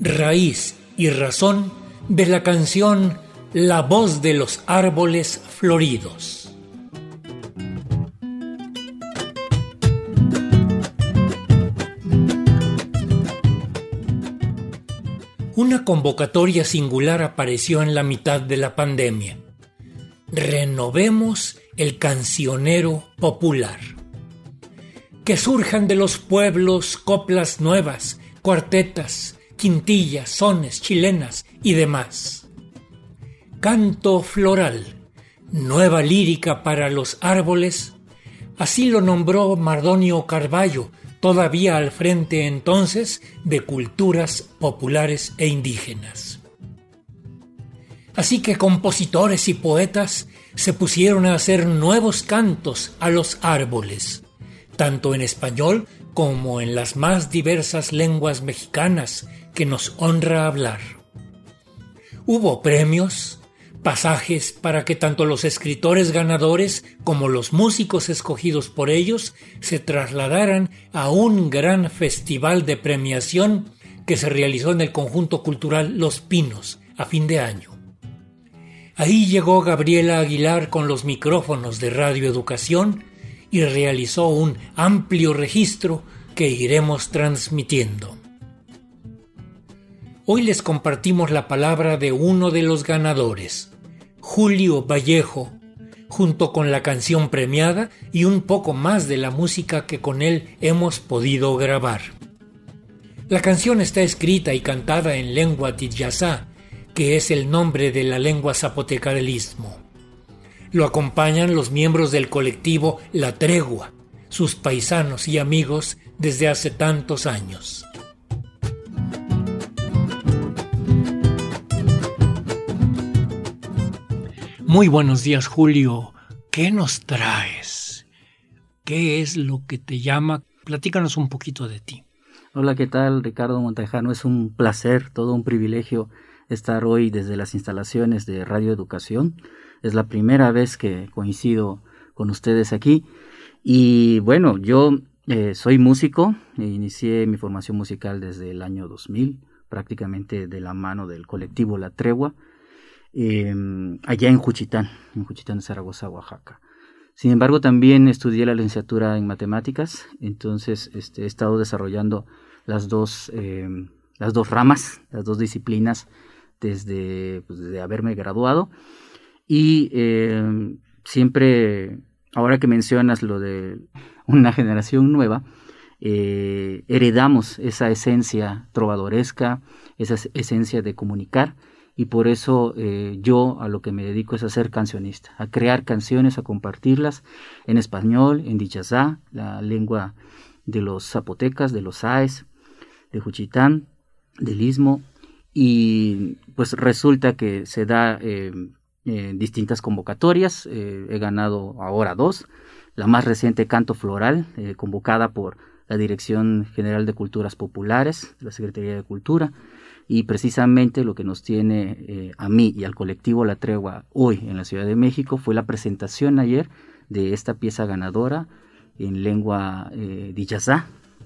Raíz y razón de la canción La voz de los árboles floridos. Una convocatoria singular apareció en la mitad de la pandemia. Renovemos el cancionero popular. Que surjan de los pueblos coplas nuevas, cuartetas, quintillas, sones, chilenas y demás. Canto floral, nueva lírica para los árboles, así lo nombró Mardonio Carballo, todavía al frente entonces de culturas populares e indígenas. Así que compositores y poetas se pusieron a hacer nuevos cantos a los árboles, tanto en español como en las más diversas lenguas mexicanas que nos honra hablar. Hubo premios, pasajes para que tanto los escritores ganadores como los músicos escogidos por ellos se trasladaran a un gran festival de premiación que se realizó en el conjunto cultural Los Pinos a fin de año. Ahí llegó Gabriela Aguilar con los micrófonos de Radio Educación y realizó un amplio registro que iremos transmitiendo. Hoy les compartimos la palabra de uno de los ganadores, Julio Vallejo, junto con la canción premiada y un poco más de la música que con él hemos podido grabar. La canción está escrita y cantada en lengua tiyazá, que es el nombre de la lengua zapoteca del istmo. Lo acompañan los miembros del colectivo La Tregua, sus paisanos y amigos desde hace tantos años. Muy buenos días, Julio. ¿Qué nos traes? ¿Qué es lo que te llama? Platícanos un poquito de ti. Hola, ¿qué tal, Ricardo Montejano? Es un placer, todo un privilegio estar hoy desde las instalaciones de Radio Educación. Es la primera vez que coincido con ustedes aquí. Y bueno, yo eh, soy músico, inicié mi formación musical desde el año 2000, prácticamente de la mano del colectivo La Tregua Em, allá en Juchitán, en Juchitán de Zaragoza, Oaxaca. Sin embargo, también estudié la licenciatura en matemáticas, entonces este, he estado desarrollando las dos, em, las dos ramas, las dos disciplinas desde, pues, desde haberme graduado. Y em, siempre, ahora que mencionas lo de una generación nueva, eh, heredamos esa esencia trovadoresca, esa esencia de comunicar y por eso eh, yo a lo que me dedico es a ser cancionista, a crear canciones, a compartirlas en español, en dichazá, la lengua de los zapotecas, de los aes, de Juchitán, del Istmo, y pues resulta que se da eh, distintas convocatorias, eh, he ganado ahora dos, la más reciente Canto Floral, convocada por la Dirección General de Culturas Populares, la Secretaría de Cultura, y precisamente lo que nos tiene eh, a mí y al colectivo La Tregua hoy en la Ciudad de México fue la presentación ayer de esta pieza ganadora en lengua eh,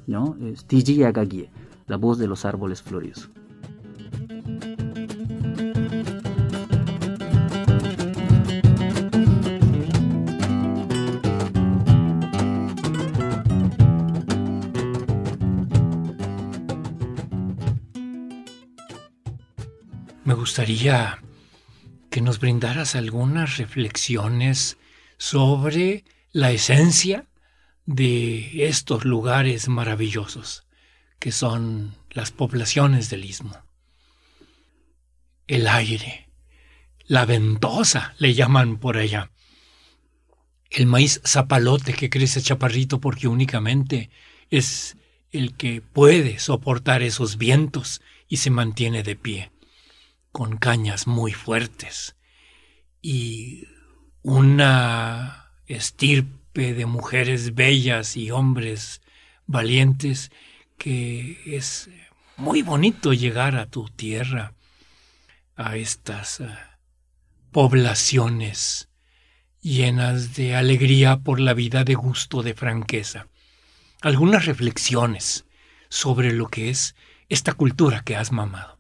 ¿no? Tiji la voz de los árboles floridos. Gustaría que nos brindaras algunas reflexiones sobre la esencia de estos lugares maravillosos que son las poblaciones del istmo. El aire, la ventosa le llaman por allá. El maíz zapalote que crece chaparrito porque únicamente es el que puede soportar esos vientos y se mantiene de pie con cañas muy fuertes y una estirpe de mujeres bellas y hombres valientes que es muy bonito llegar a tu tierra, a estas eh, poblaciones llenas de alegría por la vida, de gusto, de franqueza. Algunas reflexiones sobre lo que es esta cultura que has mamado.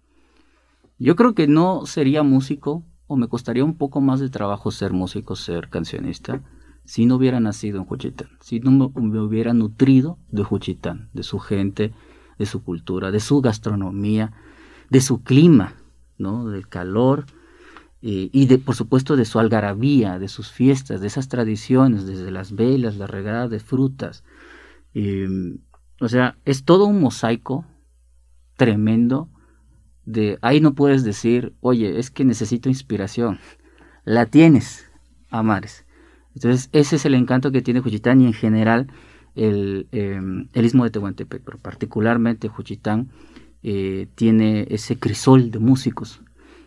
Yo creo que no sería músico o me costaría un poco más de trabajo ser músico, ser cancionista, si no hubiera nacido en Juchitán, si no me hubiera nutrido de Juchitán, de su gente, de su cultura, de su gastronomía, de su clima, ¿no? del calor eh, y de, por supuesto de su algarabía, de sus fiestas, de esas tradiciones, desde las velas, la regada de frutas. Em, o sea, es todo un mosaico tremendo de ahí no puedes decir, oye, es que necesito inspiración. La tienes, Amares. Entonces, ese es el encanto que tiene Juchitán y en general el, em, el istmo de Tehuantepec, pero particularmente Juchitán eh, tiene ese crisol de músicos.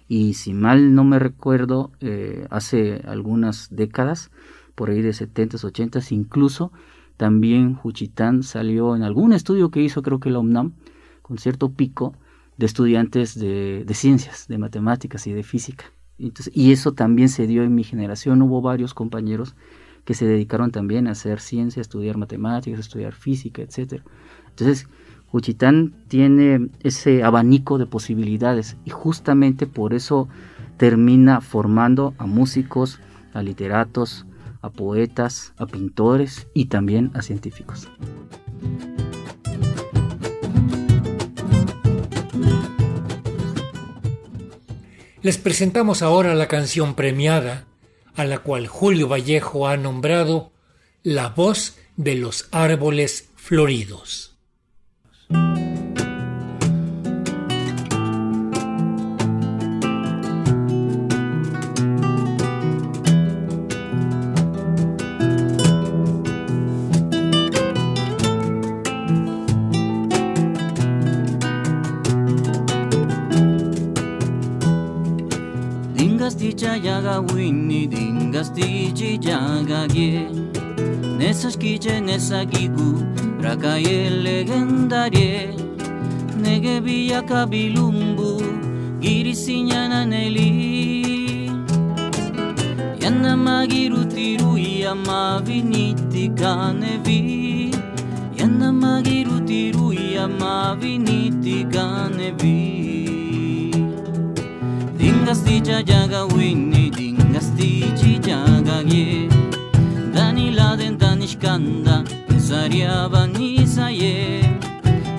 Y si mal no me recuerdo, eh, hace algunas décadas, por ahí de 70s, 80s, incluso también Juchitán salió en algún estudio que hizo, creo que la UNAM, con cierto pico de estudiantes de, ciencias, de matemáticas y de física. y eso también se dio en mi generación. Hubo varios compañeros que se dedicaron también a hacer ciencia, a estudiar matemáticas, a estudiar física, etc. Entonces, Juchitán tiene ese abanico de posibilidades y justamente por eso termina formando a músicos, a literatos, a poetas, a pintores y también a científicos. Les presentamos ahora la canción premiada, a la cual Julio Vallejo ha nombrado La voz de los árboles floridos. Yaga winni dingas tichi yaga gie Nesas kiche nesa gigu rakaye legendarie Nege via kabilumbu giri sinyana neli Yana magiru tiru yama viniti kanevi Yana magiru tiru yama viniti kanevi Dingasticha yaga winni ye Dani laden danishkanda Nesariaba nisaye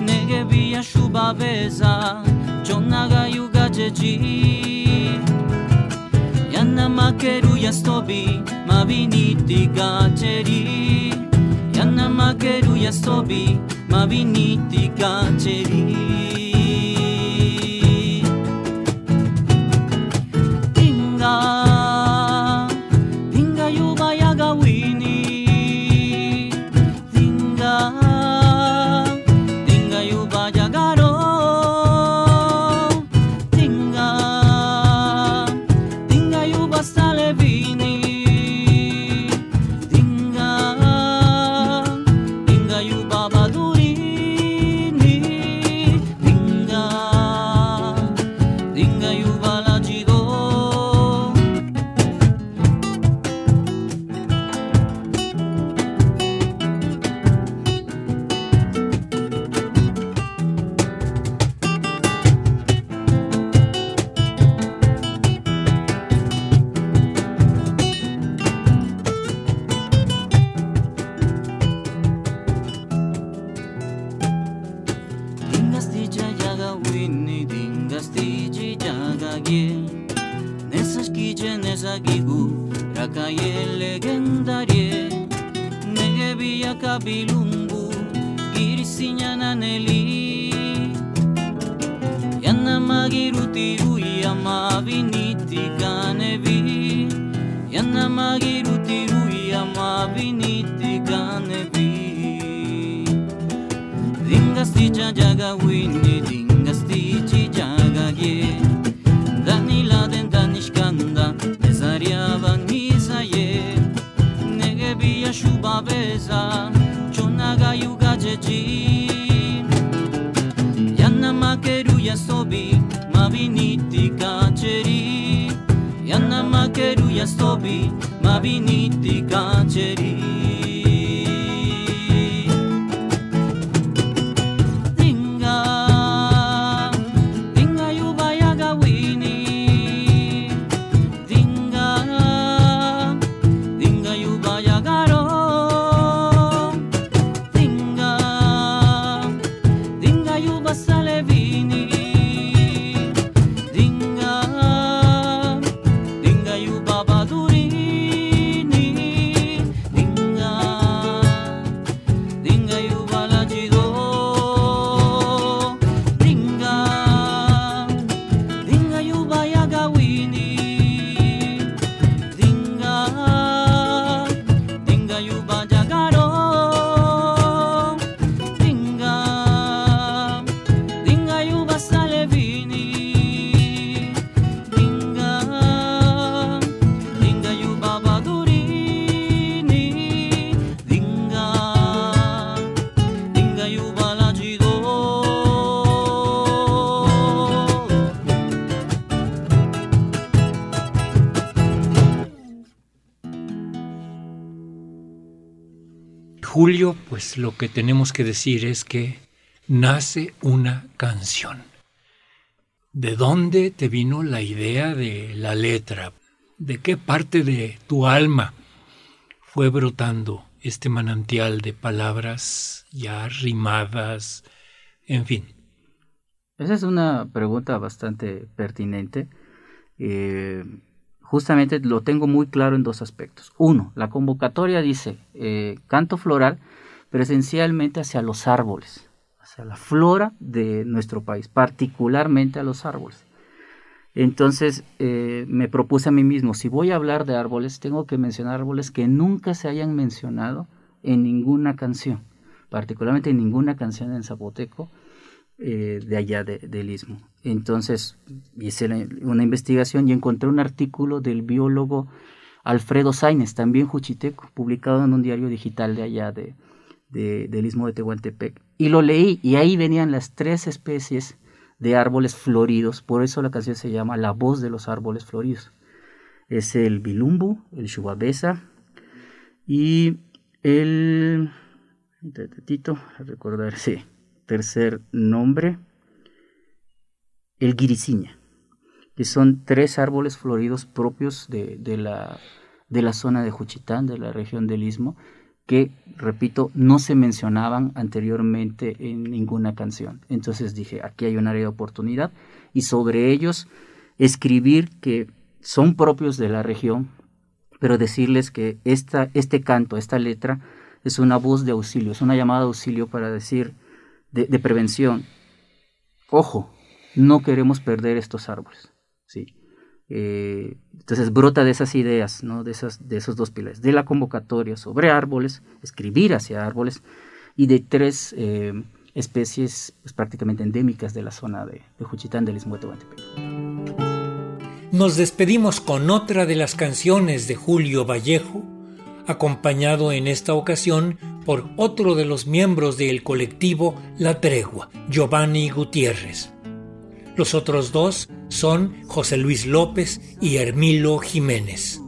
Nege via shuba beza Chonaga yuga jeji Yana makeru yastobi Mabiniti gacheri Yana makeru yastobi Mabiniti gacheri kabilumbu girisinya naneli yana magiruti uya maviniti kanevi. yana magiruti uya mabiniti kanebi dingas ticha jagawini ding naweza chonaga yuga jeji Yana makeru yasobi mabiniti kacheri Yana makeru yasobi mabiniti kacheri Julio, pues lo que tenemos que decir es que nace una canción. ¿De dónde te vino la idea de la letra? ¿De qué parte de tu alma fue brotando este manantial de palabras ya rimadas, en fin? Esa es una pregunta bastante pertinente. Eh, justamente lo tengo muy claro en dos aspectos. Uno, la convocatoria dice eh, canto floral, pero esencialmente hacia los árboles, hacia la flora de nuestro país, particularmente a los árboles. Entonces eh, me propuse a mí mismo, si voy a hablar de árboles, tengo que mencionar árboles que nunca se hayan mencionado en ninguna canción, particularmente en ninguna canción en zapoteco eh, de allá del istmo. Entonces hice una investigación y encontré un artículo del biólogo Alfredo Sainz, también juchiteco, publicado en un diario digital de allá de, del istmo de Tehuantepec. Y lo leí y ahí venían las tres especies de árboles floridos, por eso la canción se llama La voz de los árboles floridos. Es el bilumbu, el shubabesa y el... recordar, sí, tercer nombre, el guiriciña, que son tres árboles floridos propios de, la, de la zona de Juchitán, de la región del Istmo, que, repito, no se mencionaban anteriormente en ninguna canción. Entonces dije, aquí hay un área de oportunidad y sobre ellos escribir que son propios de la región, pero decirles que esta, este canto, esta letra, es una voz de auxilio, es una llamada de auxilio para decir de, prevención. Ojo, no queremos perder estos árboles. ¿sí? Eh, entonces brota de esas ideas, ¿no? de, esas, de esos dos pilares, de la convocatoria sobre árboles, escribir hacia árboles, y de tres eh, especies pues, prácticamente endémicas de la zona de, de Juchitán del Istmo de Nos despedimos con otra de las canciones de Julio Vallejo, acompañado en esta ocasión por otro de los miembros del colectivo La Tregua, Giovanni Gutiérrez. Los otros dos son José Luis López y Hermilo Jiménez.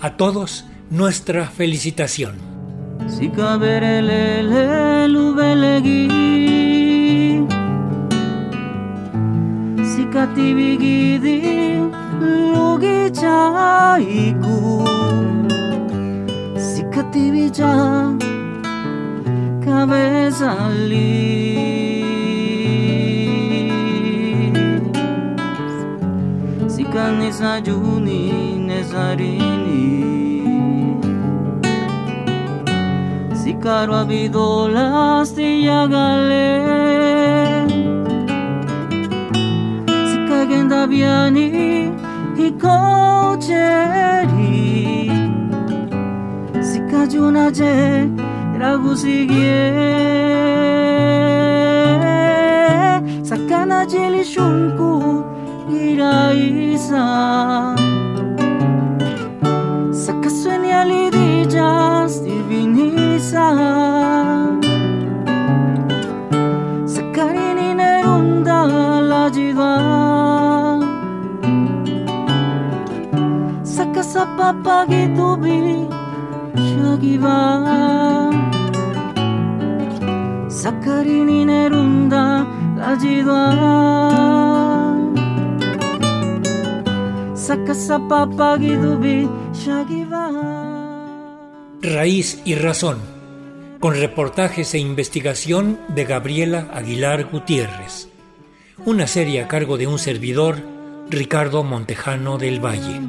A todos nuestra felicitación. Cabeza nisa juni nesarini. Sikaro abido lasti yagale Sikagenda biani hikocheri Sikajuna 選ぶしげ魚ジェリションコ依頼さ Sa kaswenyali di just divinisa Sa karini ne runda la jiva. Sa kasapapagi tubi Raíz y razón con reportajes e investigación de Gabriela Aguilar Gutiérrez. Una serie a cargo de un servidor, Ricardo Montejano del Valle.